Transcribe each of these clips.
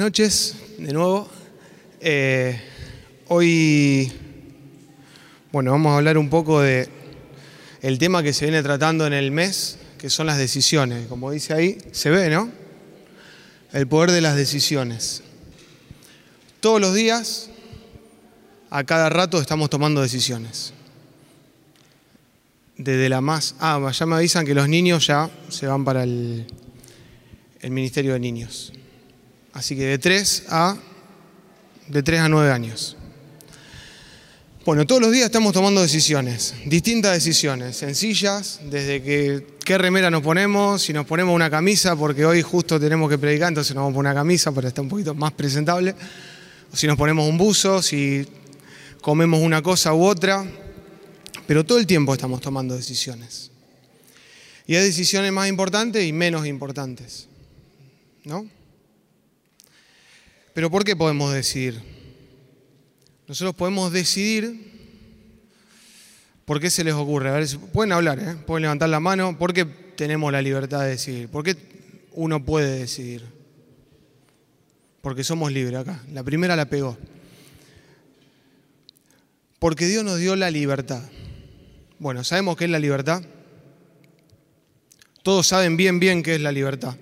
Buenas noches, de nuevo. Eh, hoy, bueno, vamos a hablar un poco de el tema que se viene tratando en el mes, que son las decisiones. Como dice ahí, se ve, ¿no? El poder de las decisiones. Todos los días, a cada rato, estamos tomando decisiones. Desde la más... Ah, ya me avisan que los niños ya se van para el, el Ministerio de Niños. Así que de 3 a, de 3 a 9 años. Bueno, todos los días estamos tomando decisiones, distintas decisiones, sencillas, desde que qué remera nos ponemos, si nos ponemos una camisa, porque hoy justo tenemos que predicar, entonces nos vamos a poner una camisa para estar un poquito más presentable, si nos ponemos un buzo, si comemos una cosa u otra, pero todo el tiempo estamos tomando decisiones. Y hay decisiones más importantes y menos importantes, ¿no? Pero ¿por qué podemos decidir? Nosotros podemos decidir. ¿Por qué se les ocurre? Pueden hablar, ¿eh? pueden levantar la mano. ¿Por qué tenemos la libertad de decidir? ¿Por qué uno puede decidir? Porque somos libres acá. La primera la pegó. Porque Dios nos dio la libertad. Bueno, ¿sabemos qué es la libertad? Todos saben bien, bien qué es la libertad.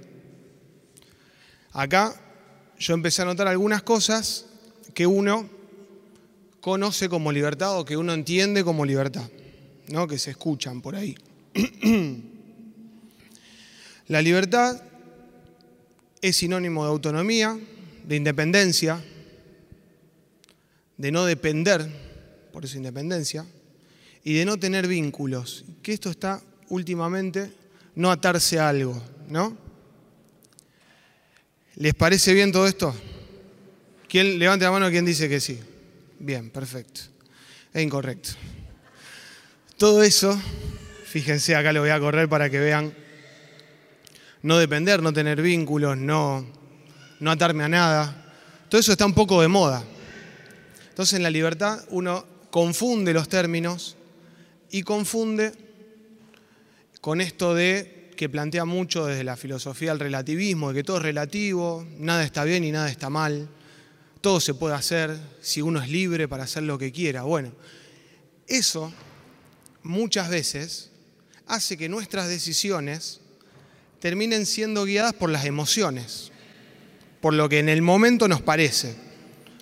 Acá yo empecé a notar algunas cosas que uno conoce como libertad o que uno entiende como libertad, ¿no? que se escuchan por ahí. La libertad es sinónimo de autonomía, de independencia, de no depender, por eso independencia, y de no tener vínculos, que esto está últimamente no atarse a algo, ¿no? ¿Les parece bien todo esto? ¿Quién levante la mano quien dice que sí? Bien, perfecto. Es incorrecto. Todo eso, fíjense, acá lo voy a correr para que vean, no depender, no tener vínculos, no, no atarme a nada. Todo eso está un poco de moda. Entonces en la libertad uno confunde los términos y confunde con esto de que plantea mucho desde la filosofía del relativismo, de que todo es relativo, nada está bien y nada está mal, todo se puede hacer si uno es libre para hacer lo que quiera. Bueno, eso muchas veces hace que nuestras decisiones terminen siendo guiadas por las emociones, por lo que en el momento nos parece.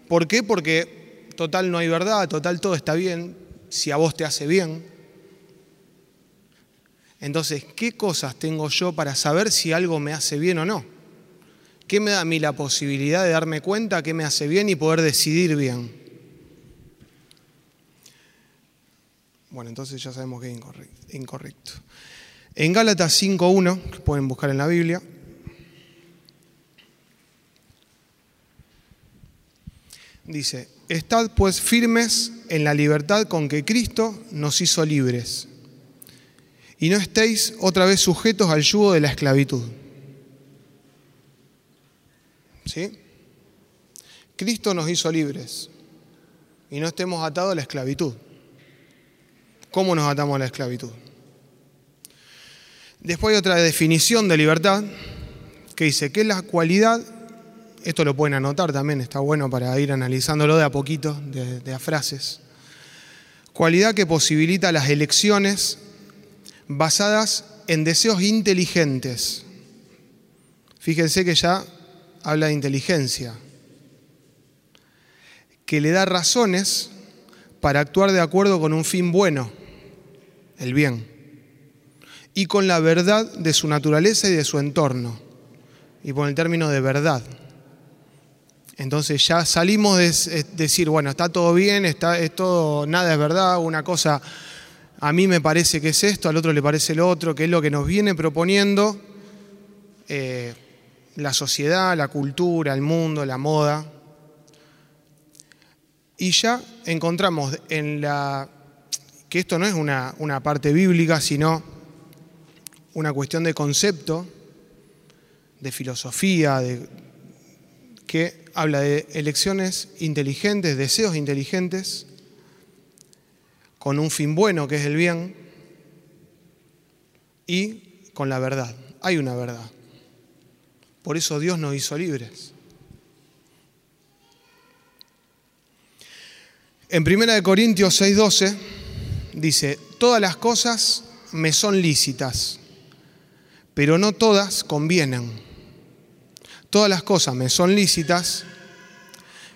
¿Por qué? Porque total no hay verdad, total todo está bien, si a vos te hace bien. Entonces, ¿qué cosas tengo yo para saber si algo me hace bien o no? ¿Qué me da a mí la posibilidad de darme cuenta qué me hace bien y poder decidir bien? Bueno, entonces ya sabemos que es incorrecto. En Gálatas 5.1, que pueden buscar en la Biblia, dice, Estad pues firmes en la libertad con que Cristo nos hizo libres y no estéis otra vez sujetos al yugo de la esclavitud. ¿Sí? Cristo nos hizo libres y no estemos atados a la esclavitud. ¿Cómo nos atamos a la esclavitud? Después hay otra definición de libertad que dice que la cualidad, esto lo pueden anotar también, está bueno para ir analizándolo de a poquito, de, de a frases, cualidad que posibilita las elecciones basadas en deseos inteligentes. Fíjense que ya habla de inteligencia, que le da razones para actuar de acuerdo con un fin bueno, el bien, y con la verdad de su naturaleza y de su entorno, y por el término de verdad. Entonces ya salimos de decir, bueno, está todo bien, está, es todo, nada es verdad, una cosa a mí me parece que es esto, al otro le parece lo otro, que es lo que nos viene proponiendo eh, la sociedad, la cultura, el mundo, la moda. Y ya encontramos en la que esto no es una, una parte bíblica, sino una cuestión de concepto, de filosofía, de, que habla de elecciones inteligentes, deseos inteligentes, con un fin bueno que es el bien y con la verdad. Hay una verdad. Por eso Dios nos hizo libres. En 1 Corintios 6:12 dice, todas las cosas me son lícitas, pero no todas convienen. Todas las cosas me son lícitas,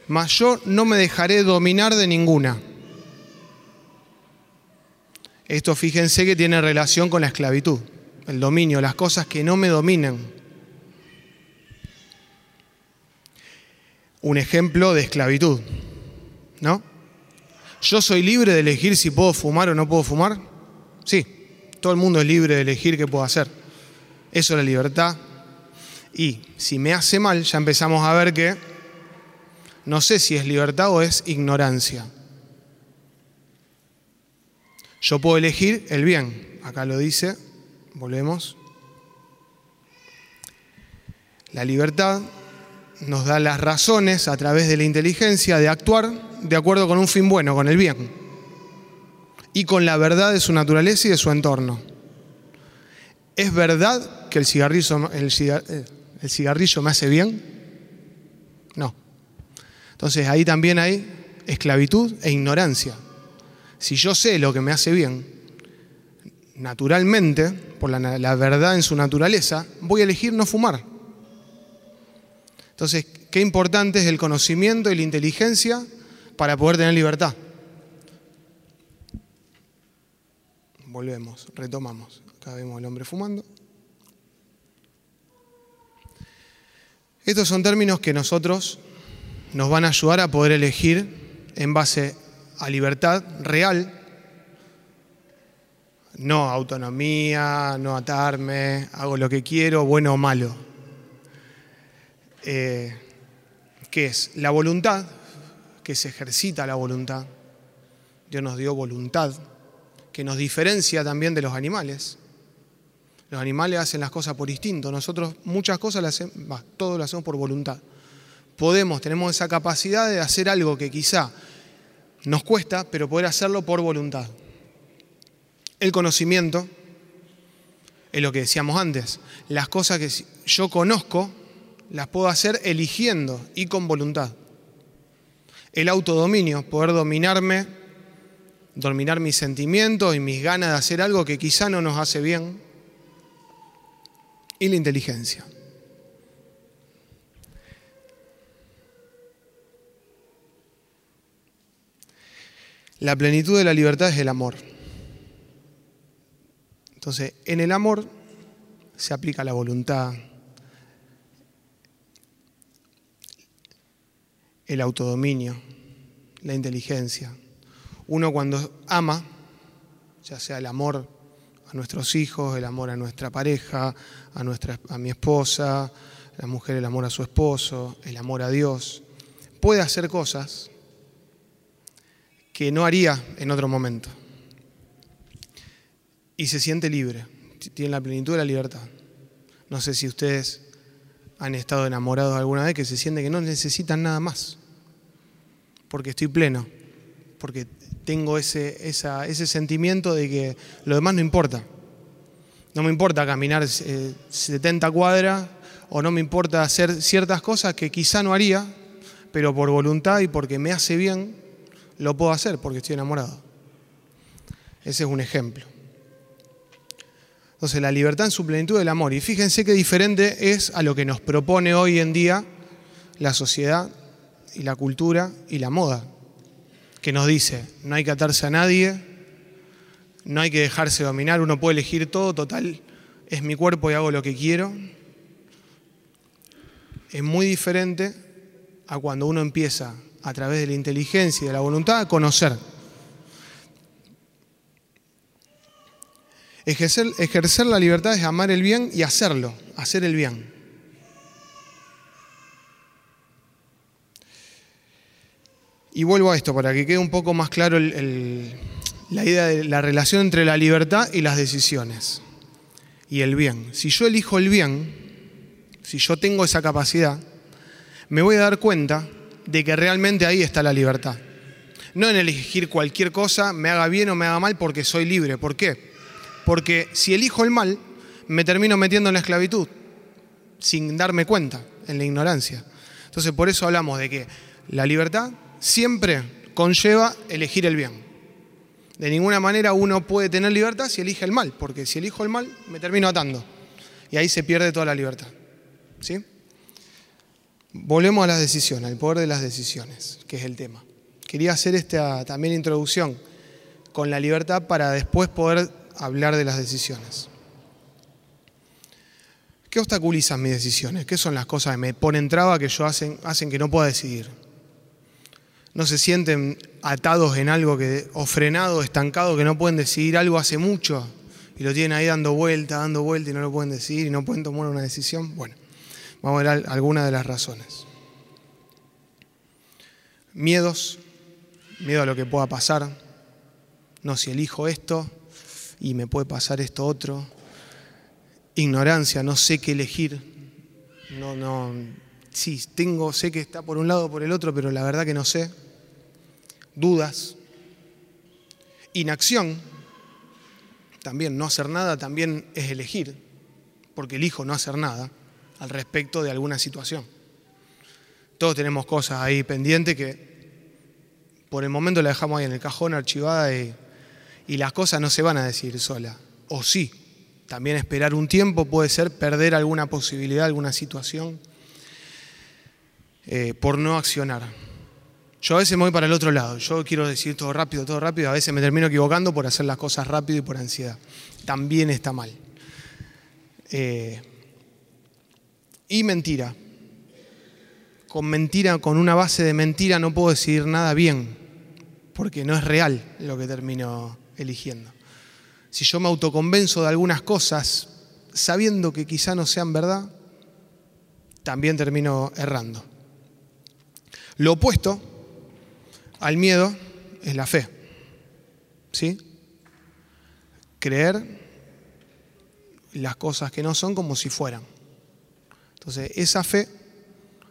mas yo no me dejaré dominar de ninguna esto fíjense que tiene relación con la esclavitud, el dominio, las cosas que no me dominan. Un ejemplo de esclavitud, ¿no? ¿Yo soy libre de elegir si puedo fumar o no puedo fumar? Sí, todo el mundo es libre de elegir qué puedo hacer. Eso es la libertad. Y si me hace mal, ya empezamos a ver que no sé si es libertad o es ignorancia. Yo puedo elegir el bien. Acá lo dice, volvemos. La libertad nos da las razones a través de la inteligencia de actuar de acuerdo con un fin bueno, con el bien, y con la verdad de su naturaleza y de su entorno. ¿Es verdad que el cigarrillo, eh, el cigarrillo me hace bien? No. Entonces ahí también hay esclavitud e ignorancia. Si yo sé lo que me hace bien, naturalmente, por la, verdad en su naturaleza, voy a elegir no fumar. Entonces, qué importante es el conocimiento y la inteligencia para poder tener libertad. Volvemos, retomamos. Acá vemos al hombre fumando. Estos son términos que nosotros nos van a ayudar a poder elegir en base a libertad real, no autonomía, no atarme, hago lo que quiero, bueno o malo. Eh, ¿Qué es? La voluntad, que se ejercita la voluntad. Dios nos dio voluntad, que nos diferencia también de los animales. Los animales hacen las cosas por instinto, nosotros muchas cosas las hacemos, todo lo hacemos por voluntad. Podemos, tenemos esa capacidad de hacer algo que quizá nos cuesta, pero poder hacerlo por voluntad. El conocimiento es lo que decíamos antes. Las cosas que yo conozco las puedo hacer eligiendo y con voluntad. El autodominio, poder dominarme, dominar mis sentimientos y mis ganas de hacer algo que quizá no nos hace bien. Y la inteligencia. La plenitud de la libertad es el amor. Entonces, en el amor se aplica la voluntad, el autodominio, la inteligencia. Uno cuando ama, ya sea el amor a nuestros hijos, el amor a nuestra pareja, a, nuestra, a mi esposa, la mujer el amor a su esposo, el amor a Dios, puede hacer cosas que no haría en otro momento. Y se siente libre, tiene la plenitud de la libertad. No sé si ustedes han estado enamorados alguna vez que se sienten que no necesitan nada más porque estoy pleno, porque tengo ese, ese sentimiento de que lo demás no importa. No me importa caminar 70 eh, cuadras o no me importa hacer ciertas cosas que quizá no haría, pero por voluntad y porque me hace bien, lo puedo hacer porque estoy enamorado. Ese es un ejemplo. Entonces, la libertad en su plenitud del amor. Y fíjense qué diferente es a lo que nos propone hoy en día la sociedad y la cultura y la moda, que nos dice, no hay que atarse a nadie, no hay que dejarse dominar, uno puede elegir todo, total, es mi cuerpo y hago lo que quiero. Es muy diferente a cuando uno empieza a través de la inteligencia y de la voluntad a conocer. Ejercer, la libertad es amar el bien y hacerlo, hacer el bien. Y vuelvo a esto para que quede un poco más claro la idea de la relación entre la libertad y las decisiones y el bien. Si yo elijo el bien, si yo tengo esa capacidad, me voy a dar cuenta de que realmente ahí está la libertad. No en elegir cualquier cosa, me haga bien o me haga mal, porque soy libre. ¿Por qué? Porque si elijo el mal, me termino metiendo en la esclavitud, sin darme cuenta, en la ignorancia. Entonces por eso hablamos de que la libertad siempre conlleva elegir el bien. De ninguna manera uno puede tener libertad si elige el mal, porque si elijo el mal me termino atando. Y ahí se pierde toda la libertad. ¿Sí? Volvemos a las decisiones, al poder de las decisiones, que es el tema. Quería hacer esta también introducción con la libertad para después poder hablar de las decisiones. ¿Qué obstaculizan mis decisiones? ¿Qué son las cosas que me ponen traba que yo hacen, hacen que no pueda decidir? No se sienten atados en algo que, o frenados, estancados, que no pueden decidir algo hace mucho y lo tienen ahí dando vuelta, dando vuelta y no lo pueden decidir y no pueden tomar una decisión. Bueno, vamos a ver algunas de las razones. Miedos, miedo a lo que pueda pasar. No, si elijo esto y me puede pasar esto otro ignorancia, no sé qué elegir. No, no, sí, tengo, sé que está por un lado o por el otro, pero la verdad que no sé. Dudas. Inacción, también no hacer nada también es elegir, porque elijo no hacer nada al respecto de alguna situación. Todos tenemos cosas ahí pendientes que por el momento la dejamos ahí en el cajón archivada y, y las cosas no se van a decir sola. O sí, también esperar un tiempo puede ser perder alguna posibilidad, alguna situación eh, por no accionar. Yo a veces me voy para el otro lado, yo quiero decir todo rápido, todo rápido, a veces me termino equivocando por hacer las cosas rápido y por ansiedad. También está mal. Eh, y mentira. Con mentira, con una base de mentira no puedo decidir nada bien, porque no es real lo que termino eligiendo si yo me autoconvenzo de algunas cosas sabiendo que quizá no sean verdad, también termino errando. Lo opuesto al miedo es la fe. ¿Sí? Creer las cosas que no son como si fueran. Entonces, esa fe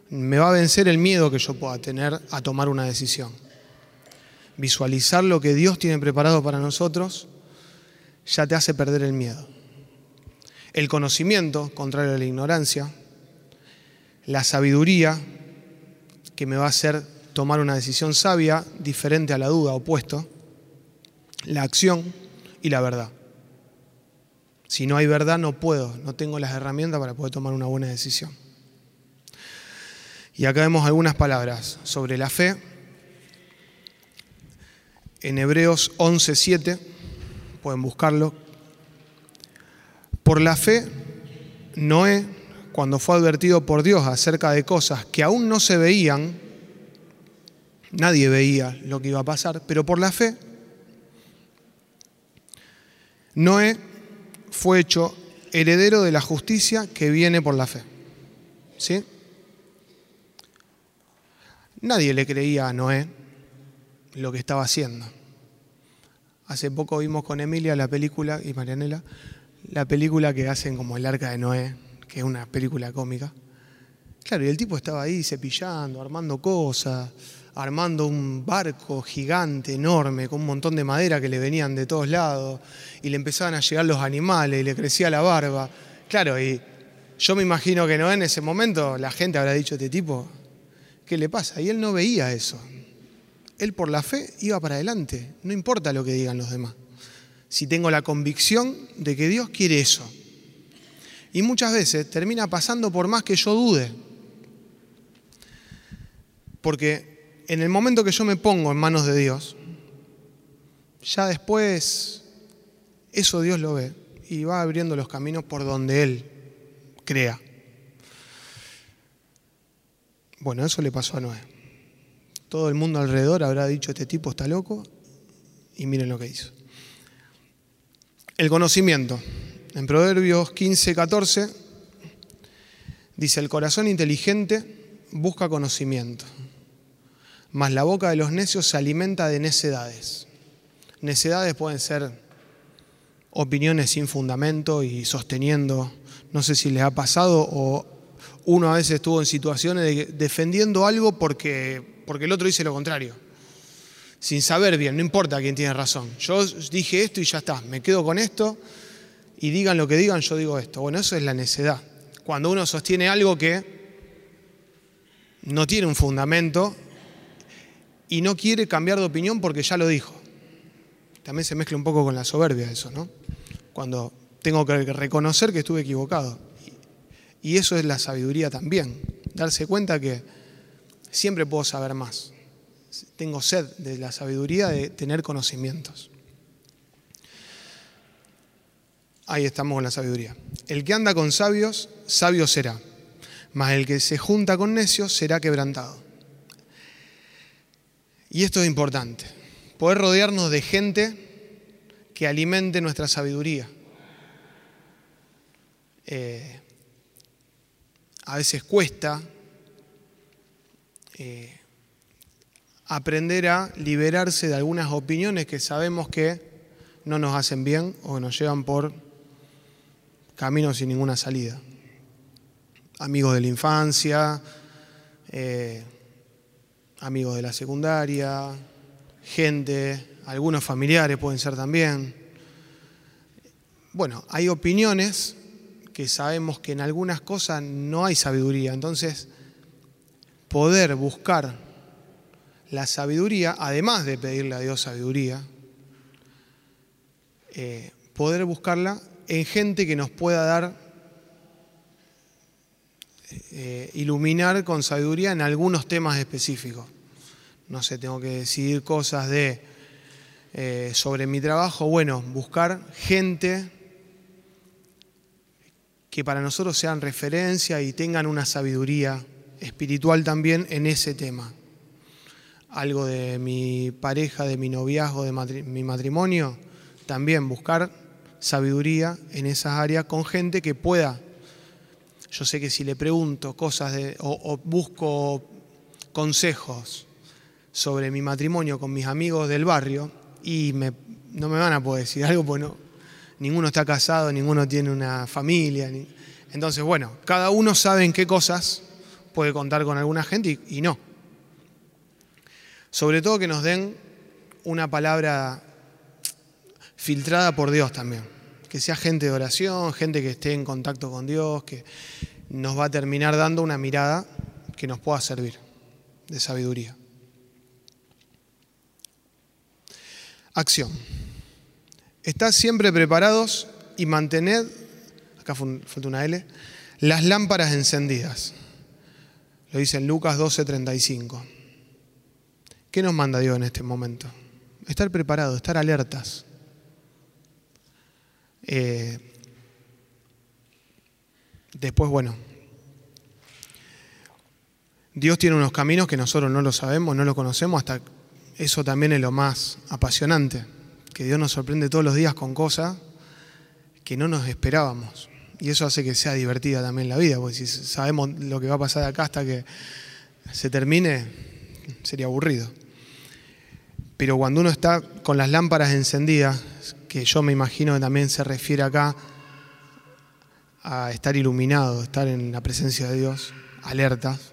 me va a vencer el miedo que yo pueda tener a tomar una decisión. Visualizar lo que Dios tiene preparado para nosotros ya te hace perder el miedo. El conocimiento, contrario a la ignorancia, la sabiduría, que me va a hacer tomar una decisión sabia, diferente a la duda, opuesto, la acción y la verdad. Si no hay verdad, no puedo, no tengo las herramientas para poder tomar una buena decisión. Y acá vemos algunas palabras sobre la fe. En Hebreos 11:7 pueden buscarlo. Por la fe, Noé, cuando fue advertido por Dios acerca de cosas que aún no se veían, nadie veía lo que iba a pasar, pero por la fe, Noé fue hecho heredero de la justicia que viene por la fe. ¿Sí? Nadie le creía a Noé lo que estaba haciendo. Hace poco vimos con Emilia la película, y Marianela, la película que hacen como El Arca de Noé, que es una película cómica. Claro, y el tipo estaba ahí cepillando, armando cosas, armando un barco gigante, enorme, con un montón de madera que le venían de todos lados, y le empezaban a llegar los animales, y le crecía la barba. Claro, y yo me imagino que Noé en ese momento la gente habrá dicho, este tipo, ¿qué le pasa? Y él no veía eso él por la fe iba para adelante, no importa lo que digan los demás. Si tengo la convicción de que Dios quiere eso. Y muchas veces termina pasando por más que yo dude. Porque en el momento que yo me pongo en manos de Dios, ya después eso Dios lo ve y va abriendo los caminos por donde Él crea. Bueno, eso le pasó a Noé. Todo el mundo alrededor habrá dicho, este tipo está loco, y miren lo que hizo. El conocimiento. En Proverbios 15, 14 dice, el corazón inteligente busca conocimiento, mas la boca de los necios se alimenta de necedades. Necedades pueden ser opiniones sin fundamento y sosteniendo, no sé si les ha pasado o uno a veces estuvo en situaciones de defendiendo algo porque porque el otro dice lo contrario. Sin saber bien, no importa quién tiene razón. Yo dije esto y ya está, me quedo con esto y digan lo que digan, yo digo esto. Bueno, eso es la necedad. Cuando uno sostiene algo que no tiene un fundamento y no quiere cambiar de opinión porque ya lo dijo. También se mezcla un poco con la soberbia eso, ¿no? Cuando tengo que reconocer que estuve equivocado. Y eso es la sabiduría también, darse cuenta que siempre puedo saber más. Tengo sed de la sabiduría de tener conocimientos. Ahí estamos con la sabiduría. El que anda con sabios, sabio será, mas el que se junta con necios será quebrantado. Y esto es importante, poder rodearnos de gente que alimente nuestra sabiduría. Eh, a veces cuesta eh, aprender a liberarse de algunas opiniones que sabemos que no nos hacen bien o nos llevan por camino sin ninguna salida. Amigos de la infancia, eh, amigos de la secundaria, gente, algunos familiares pueden ser también. Bueno, hay opiniones que sabemos que en algunas cosas no hay sabiduría, entonces poder buscar la sabiduría, además de pedirle a Dios sabiduría, eh, poder buscarla en gente que nos pueda dar, eh, iluminar con sabiduría en algunos temas específicos. No sé, tengo que decidir cosas de eh, sobre mi trabajo. Bueno, buscar gente que para nosotros sean referencia y tengan una sabiduría espiritual también en ese tema. Algo de mi pareja, de mi noviazgo, de mi matrimonio, también buscar sabiduría en esas áreas con gente que pueda. Yo sé que si le pregunto cosas de, o, busco consejos sobre mi matrimonio con mis amigos del barrio, y no me van a poder decir algo, pues ninguno está casado, ninguno tiene una familia. entonces, bueno, cada uno sabe en qué cosas puede contar con alguna gente y, y no. Sobre todo que nos den una palabra filtrada por Dios también. Que sea gente de oración, gente que esté en contacto con Dios, que nos va a terminar dando una mirada que nos pueda servir de sabiduría. Acción. Estad siempre preparados y mantened, acá falta una L, las lámparas encendidas. Lo dice en Lucas 12:35. ¿Qué nos manda Dios en este momento? Estar preparados, estar alertas. Eh, después, bueno, Dios tiene unos caminos que nosotros no lo sabemos, no lo conocemos, hasta eso también es lo más apasionante, que Dios nos sorprende todos los días con cosas que no nos esperábamos. Y eso hace que sea divertida también la vida, porque si sabemos lo que va a pasar acá hasta que se termine, sería aburrido. Pero cuando uno está con las lámparas encendidas, que yo me imagino que también se refiere acá a estar iluminado, estar en la presencia de Dios, alertas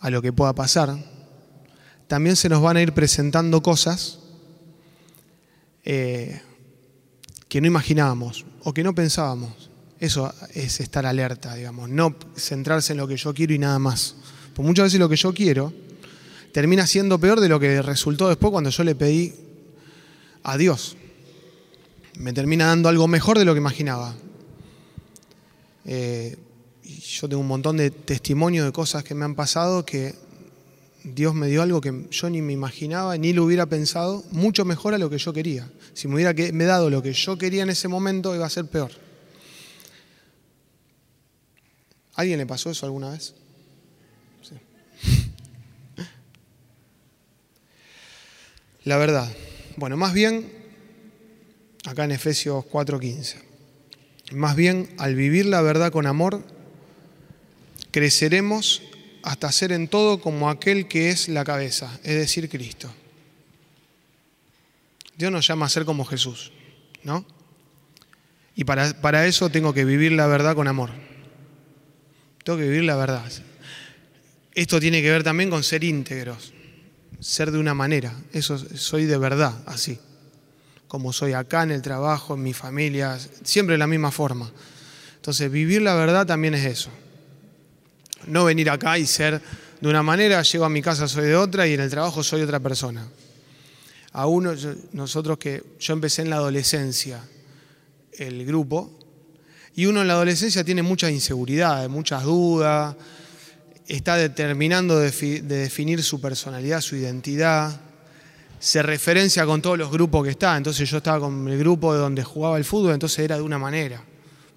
a lo que pueda pasar, también se nos van a ir presentando cosas eh, que no imaginábamos o que no pensábamos. Eso es estar alerta, digamos, no centrarse en lo que yo quiero y nada más. Porque muchas veces lo que yo quiero termina siendo peor de lo que resultó después cuando yo le pedí a Dios me termina dando algo mejor de lo que imaginaba. Eh, yo tengo un montón de testimonios de cosas que me han pasado que Dios me dio algo que yo ni me imaginaba, ni lo hubiera pensado, mucho mejor a lo que yo quería. Si me hubiera me dado lo que yo quería en ese momento, iba a ser peor. ¿Alguien le pasó eso alguna vez? La verdad. Bueno, más bien acá en Efesios 4:15. Más bien, al vivir la verdad con amor, creceremos hasta ser en todo como aquel que es la cabeza, es decir, Cristo. Dios nos llama a ser como Jesús, ¿no? Y para, para eso tengo que vivir la verdad con amor. Tengo que vivir la verdad. Esto tiene que ver también con ser íntegros, ser de una manera. Eso soy de verdad, así como soy acá en el trabajo, en mi familia, siempre de la misma forma. Entonces, vivir la verdad también es eso. No venir acá y ser de una manera, llego a mi casa soy de otra y en el trabajo soy otra persona. A uno, nosotros que yo empecé en la adolescencia, el grupo, y uno en la adolescencia tiene muchas inseguridades, muchas dudas, está determinando de, definir su personalidad, su identidad, se referencia con todos los grupos que está, entonces yo estaba con el grupo de donde jugaba el fútbol, entonces era de una manera,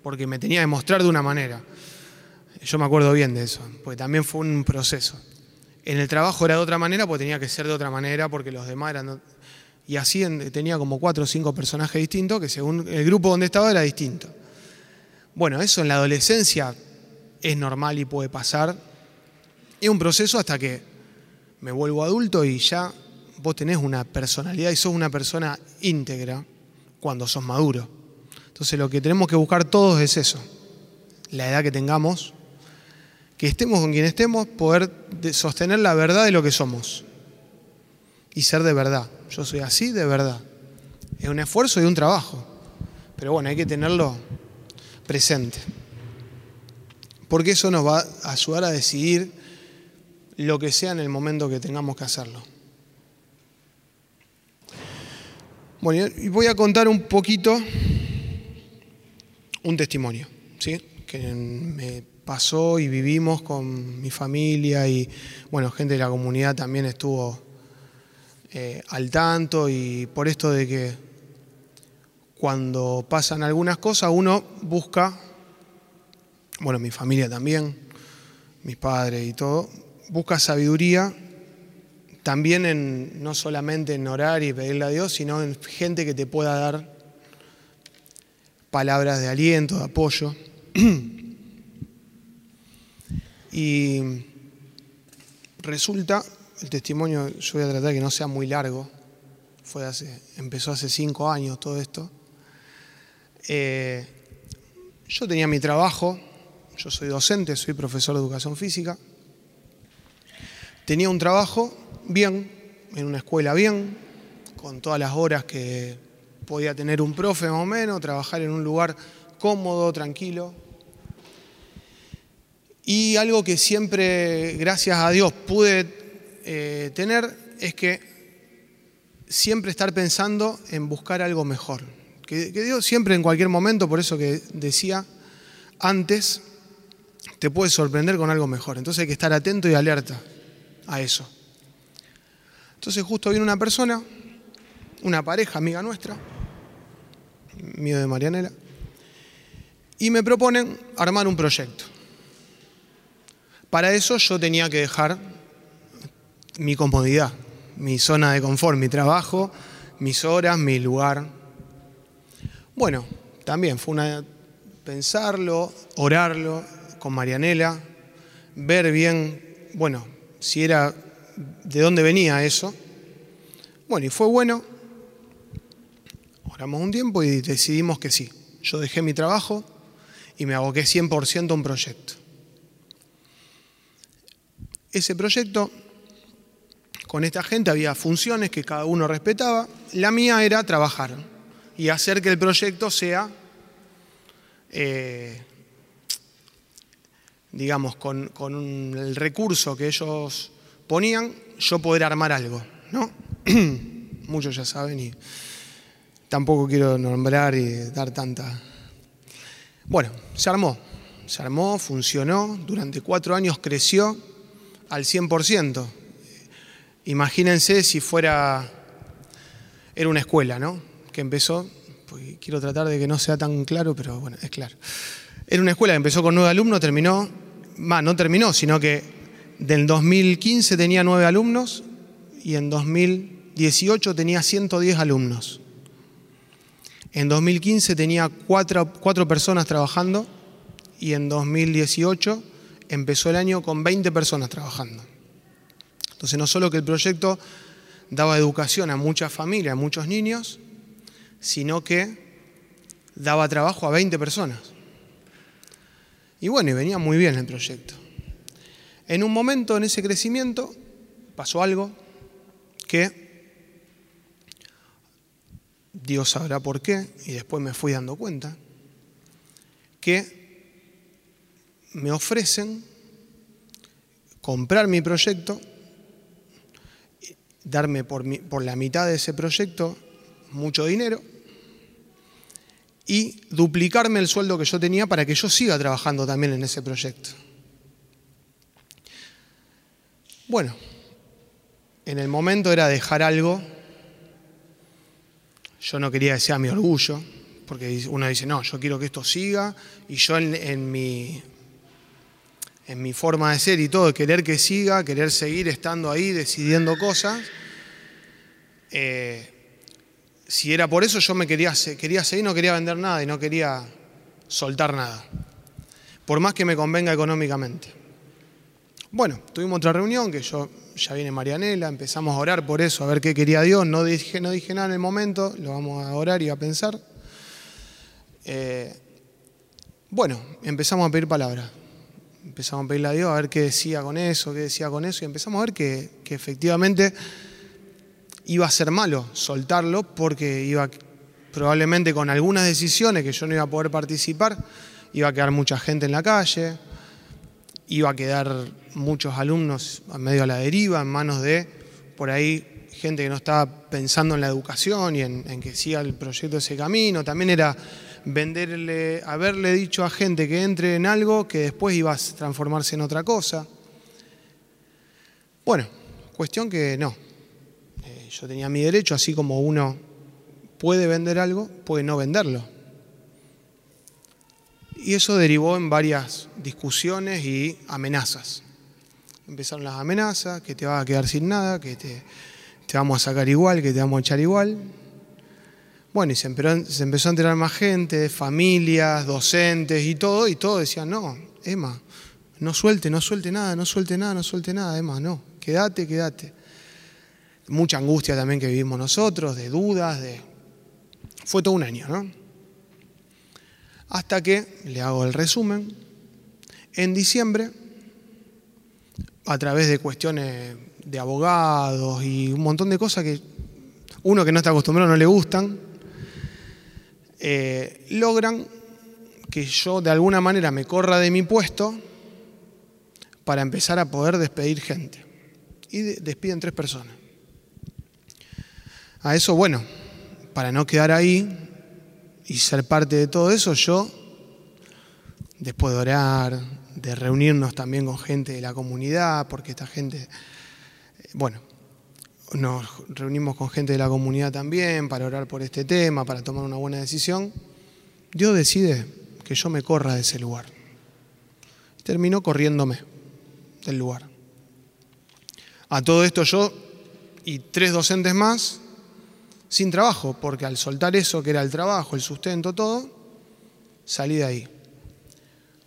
porque me tenía que mostrar de una manera. Yo me acuerdo bien de eso, porque también fue un proceso. En el trabajo era de otra manera, porque tenía que ser de otra manera, porque los demás eran... Y así tenía como cuatro o cinco personajes distintos, que según el grupo donde estaba era distinto. Bueno, eso en la adolescencia es normal y puede pasar. Es un proceso hasta que me vuelvo adulto y ya vos tenés una personalidad y sos una persona íntegra cuando sos maduro. Entonces lo que tenemos que buscar todos es eso, la edad que tengamos, que estemos con quien estemos, poder sostener la verdad de lo que somos y ser de verdad. Yo soy así de verdad. Es un esfuerzo y un trabajo, pero bueno, hay que tenerlo presente. Porque eso nos va a ayudar a decidir lo que sea en el momento que tengamos que hacerlo. Bueno, y voy a contar un poquito un testimonio, ¿sí? Que me pasó y vivimos con mi familia y, bueno, gente de la comunidad también estuvo eh, al tanto y por esto de que cuando pasan algunas cosas uno busca, bueno, mi familia también, mis padres y todo, busca sabiduría también en, no solamente en orar y pedirle a Dios, sino en gente que te pueda dar palabras de aliento, de apoyo. y resulta, el testimonio, yo voy a tratar que no sea muy largo, fue hace, empezó hace cinco años todo esto. Eh, yo tenía mi trabajo, yo soy docente, soy profesor de educación física. Tenía un trabajo bien, en una escuela bien, con todas las horas que podía tener un profe más o menos, trabajar en un lugar cómodo, tranquilo. Y algo que siempre, gracias a Dios, pude eh, tener es que siempre estar pensando en buscar algo mejor. Que, que Dios siempre en cualquier momento, por eso que decía antes, te puede sorprender con algo mejor. Entonces hay que estar atento y alerta a eso. Entonces justo viene una persona, una pareja amiga nuestra, mío de Marianela, y me proponen armar un proyecto. Para eso yo tenía que dejar mi comodidad, mi zona de confort, mi trabajo, mis horas, mi lugar. Bueno, también fue una pensarlo, orarlo con Marianela, ver bien, bueno, si era de dónde venía eso. Bueno, y fue bueno. Oramos un tiempo y decidimos que sí. Yo dejé mi trabajo y me aboqué 100% a un proyecto. Ese proyecto, con esta gente había funciones que cada uno respetaba. La mía era trabajar y hacer que el proyecto sea, eh, digamos, con, con el recurso que ellos ponían yo poder armar algo, ¿no? Muchos ya saben y tampoco quiero nombrar y dar tanta... Bueno, se armó, se armó, funcionó, durante cuatro años creció al 100%. Imagínense si fuera, era una escuela, ¿no? Que empezó, quiero tratar de que no sea tan claro, pero bueno, es claro. Era una escuela que empezó con nueve alumnos, terminó, no terminó, sino que del 2015 tenía nueve alumnos y en 2018 tenía 110 alumnos. En 2015 tenía cuatro, cuatro personas trabajando y en 2018 empezó el año con 20 personas trabajando. Entonces no solo que el proyecto daba educación a muchas familias, a muchos niños, sino que daba trabajo a 20 personas. Y bueno, y venía muy bien el proyecto. En un momento en ese crecimiento pasó algo que Dios sabrá por qué, y después me fui dando cuenta, que me ofrecen comprar mi proyecto, darme por, por la mitad de ese proyecto mucho dinero y duplicarme el sueldo que yo tenía para que yo siga trabajando también en ese proyecto. Bueno, en el momento era dejar algo. Yo no quería que sea mi orgullo, porque uno dice, no, yo quiero que esto siga, y yo en, mi, en mi forma de ser y todo, querer que siga, querer seguir estando ahí, decidiendo cosas, eh, si era por eso yo me quería, quería seguir, no quería vender nada y no quería soltar nada, por más que me convenga económicamente. Bueno, tuvimos otra reunión que yo ya viene Marianela, empezamos a orar por eso, a ver qué quería Dios. No dije, no dije nada en el momento, lo vamos a orar y a pensar. Eh, bueno, empezamos a pedir palabras. Empezamos a pedirle a Dios a ver qué decía con eso, qué decía con eso, y empezamos a ver que, que efectivamente iba a ser malo soltarlo porque iba probablemente con algunas decisiones que yo no iba a poder participar, iba a quedar mucha gente en la calle, iba a quedar muchos alumnos a medio a la deriva, en manos de, por ahí, gente que no estaba pensando en la educación y en, que siga el proyecto ese camino. También era venderle, haberle dicho a gente que entre en algo que después iba a transformarse en otra cosa. Bueno, cuestión que no. Yo tenía mi derecho, así como uno puede vender algo, puede no venderlo. Y eso derivó en varias discusiones y amenazas. Empezaron las amenazas, que te vas a quedar sin nada, que te, vamos a sacar igual, que te vamos a echar igual. Bueno, y se empezó, a enterar más gente, familias, docentes y todo, y todos decían, no, Emma, no suelte, no suelte nada, no suelte nada, no suelte nada, Emma, no, quédate, quédate. Mucha angustia también que vivimos nosotros, de dudas, de... Fue todo un año, ¿no? Hasta que, le hago el resumen, en diciembre, a través de cuestiones de abogados y un montón de cosas que uno que no está acostumbrado no le gustan, eh, logran que yo de alguna manera me corra de mi puesto para empezar a poder despedir gente. Y despiden tres personas. A eso, bueno, para no quedar ahí, y ser parte de todo eso, yo, después de orar, de reunirnos también con gente de la comunidad, porque esta gente, bueno, nos reunimos con gente de la comunidad también para orar por este tema, para tomar una buena decisión, Dios decide que yo me corra de ese lugar. Terminó corriéndome del lugar. A todo esto yo y tres docentes más sin trabajo, porque al soltar eso, que era el trabajo, el sustento, todo, salí de ahí.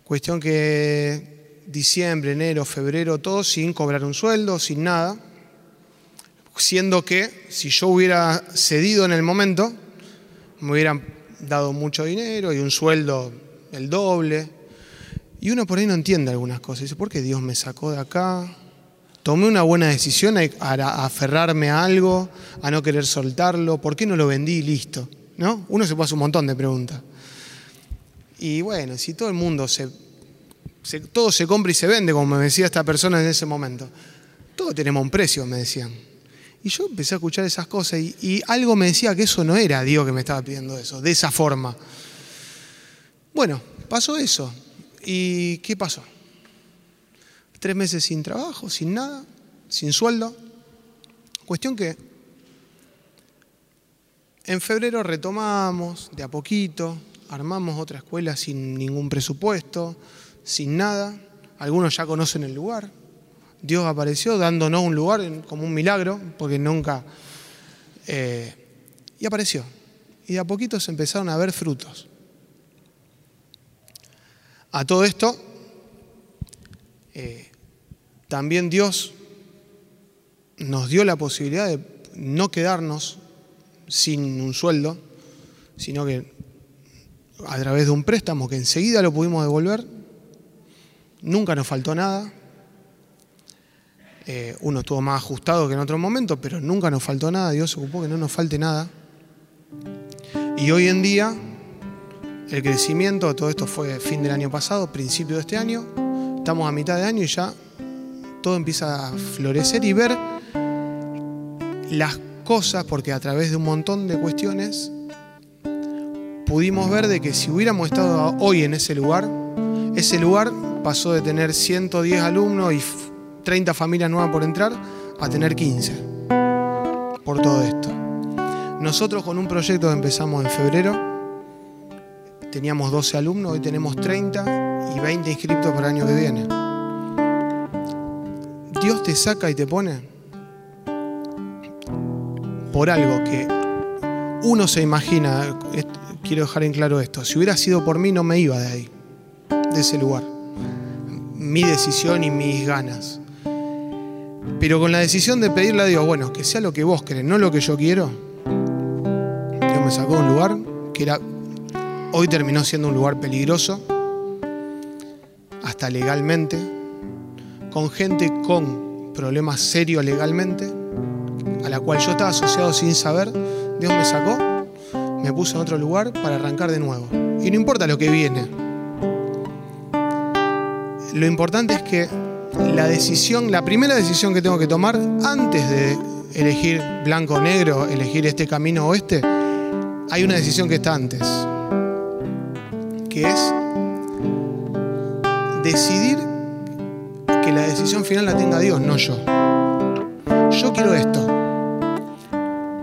Cuestión que diciembre, enero, febrero, todo sin cobrar un sueldo, sin nada, siendo que si yo hubiera cedido en el momento, me hubieran dado mucho dinero y un sueldo el doble. Y uno por ahí no entiende algunas cosas. Dice, ¿por qué Dios me sacó de acá? Tomé una buena decisión a, aferrarme a algo, a no querer soltarlo, ¿por qué no lo vendí y listo? ¿No? Uno se hacer un montón de preguntas. Y bueno, si todo el mundo se, todo se compra y se vende, como me decía esta persona en ese momento, todo tenemos un precio, me decían. Y yo empecé a escuchar esas cosas y, y algo me decía que eso no era Dios que me estaba pidiendo eso, de esa forma. Bueno, pasó eso. ¿Y qué pasó? Tres meses sin trabajo, sin nada, sin sueldo. Cuestión que en febrero retomamos de a poquito, armamos otra escuela sin ningún presupuesto, sin nada. Algunos ya conocen el lugar. Dios apareció dándonos un lugar como un milagro, porque nunca... Eh, y apareció. Y de a poquito se empezaron a ver frutos. A todo esto, eh, también Dios nos dio la posibilidad de no quedarnos sin un sueldo, sino que a través de un préstamo que enseguida lo pudimos devolver, nunca nos faltó nada. Eh, uno estuvo más ajustado que en otro momento, pero nunca nos faltó nada. Dios se ocupó que no nos falte nada. Y hoy en día, el crecimiento, todo esto fue fin del año pasado, principio de este año, estamos a mitad de año y ya todo empieza a florecer y ver las cosas, porque a través de un montón de cuestiones pudimos ver de que si hubiéramos estado hoy en ese lugar, ese lugar pasó de tener 110 alumnos y 30 familias nuevas por entrar a tener 15 por todo esto. Nosotros con un proyecto que empezamos en febrero, teníamos 12 alumnos, hoy tenemos 30 y 20 inscriptos para el año que viene. Dios te saca y te pone por algo que uno se imagina, quiero dejar en claro esto, si hubiera sido por mí no me iba de ahí, de ese lugar. Mi decisión y mis ganas. Pero con la decisión de pedirle a Dios, bueno, que sea lo que vos querés, no lo que yo quiero, Dios me sacó de un lugar que era, hoy terminó siendo un lugar peligroso, hasta legalmente, con gente con problemas serios legalmente, a la cual yo estaba asociado sin saber, Dios me sacó, me puso en otro lugar para arrancar de nuevo. Y no importa lo que viene. Lo importante es que la decisión, la primera decisión que tengo que tomar antes de elegir blanco o negro, elegir este camino o este, hay una decisión que está antes, que es decidir que la decisión final la tenga Dios, no yo. Yo quiero esto,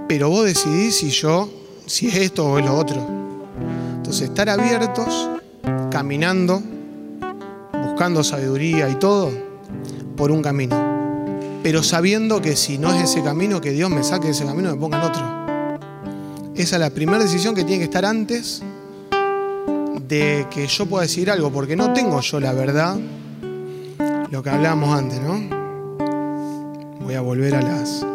pero vos decidís si yo, si es esto o es lo otro. Entonces, estar abiertos, caminando, buscando sabiduría y todo, por un camino. Pero sabiendo que si no es ese camino, que Dios me saque de ese camino y me ponga en otro. Esa es la primera decisión que tiene que estar antes de que yo pueda decir algo, porque no tengo yo la verdad, lo que hablábamos antes, ¿no? Voy a volver a las...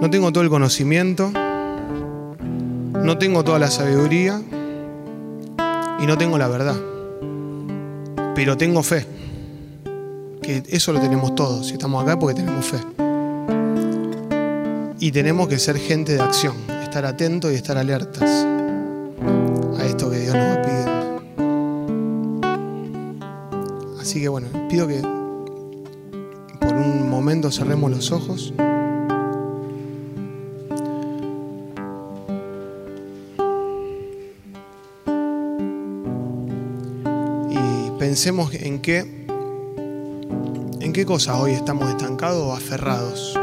No tengo todo el conocimiento, no tengo toda la sabiduría, y no tengo la verdad. Pero tengo fe. Que eso lo tenemos todos. Si estamos acá porque tenemos fe. Y tenemos que ser gente de acción. Estar atentos y estar alertas que Dios nos va. Así que bueno, pido que por un momento cerremos los ojos. pensemos en qué, en qué cosas hoy estamos estancados o aferrados.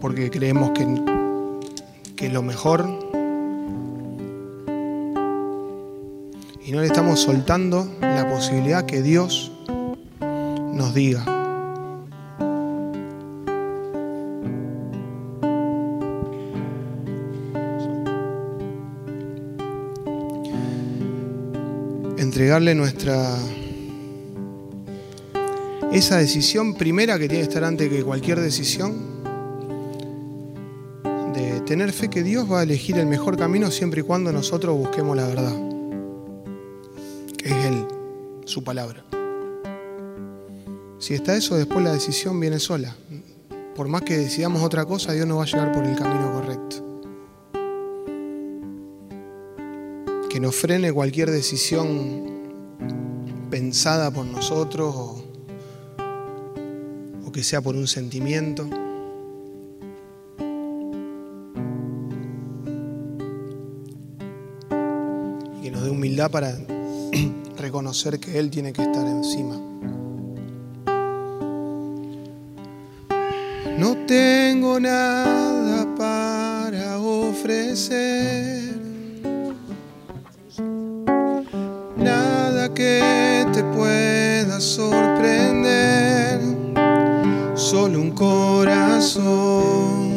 Porque creemos que, que lo mejor. Soltando la posibilidad que Dios nos diga. entregarle nuestra... Esa decisión primera que tiene que estar antes que cualquier decisión, de tener fe que Dios va a elegir el mejor camino siempre y cuando nosotros busquemos la verdad, su palabra. Si está eso, después la decisión viene sola. Por más que decidamos otra cosa, Dios nos va a llevar por el camino correcto. que nos frene cualquier decisión pensada por nosotros o, que sea por un sentimiento. Y que nos dé humildad para reconocer que Él tiene que estar encima. No tengo nada para ofrecer. Que te pueda sorprender, solo un corazón